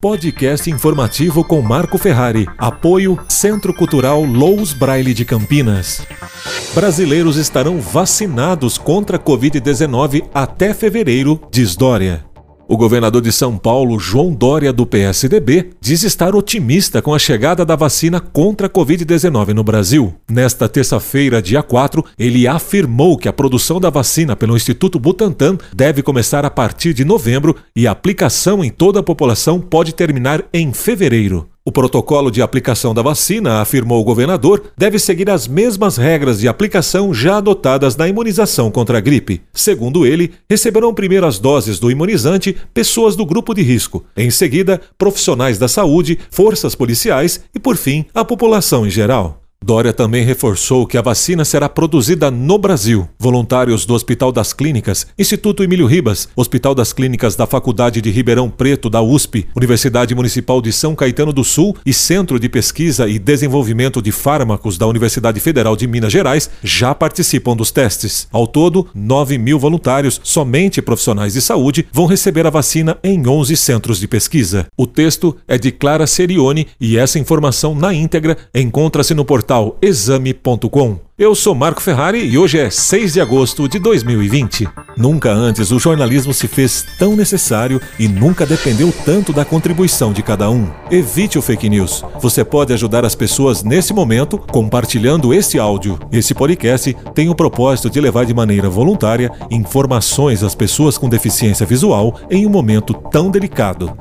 Podcast informativo com Marco Ferrari. Apoio Centro Cultural Lous Braille de Campinas. Brasileiros estarão vacinados contra a Covid-19 até fevereiro, diz Dória. O governador de São Paulo, João Dória, do PSDB, diz estar otimista com a chegada da vacina contra a Covid-19 no Brasil. Nesta terça-feira, dia 4, ele afirmou que a produção da vacina pelo Instituto Butantan deve começar a partir de novembro e a aplicação em toda a população pode terminar em fevereiro. O protocolo de aplicação da vacina, afirmou o governador, deve seguir as mesmas regras de aplicação já adotadas na imunização contra a gripe. Segundo ele, receberão primeiras doses do imunizante pessoas do grupo de risco, em seguida, profissionais da saúde, forças policiais e, por fim, a população em geral. Dória também reforçou que a vacina será produzida no Brasil. Voluntários do Hospital das Clínicas, Instituto Emílio Ribas, Hospital das Clínicas da Faculdade de Ribeirão Preto da USP, Universidade Municipal de São Caetano do Sul e Centro de Pesquisa e Desenvolvimento de Fármacos da Universidade Federal de Minas Gerais já participam dos testes. Ao todo, 9 mil voluntários, somente profissionais de saúde, vão receber a vacina em 11 centros de pesquisa. O texto é de Clara Serione e essa informação na íntegra encontra-se no portal portal exame.com. Eu sou Marco Ferrari e hoje é 6 de agosto de 2020. Nunca antes o jornalismo se fez tão necessário e nunca dependeu tanto da contribuição de cada um. Evite o fake news. Você pode ajudar as pessoas nesse momento compartilhando esse áudio. Esse podcast tem o propósito de levar de maneira voluntária informações às pessoas com deficiência visual em um momento tão delicado.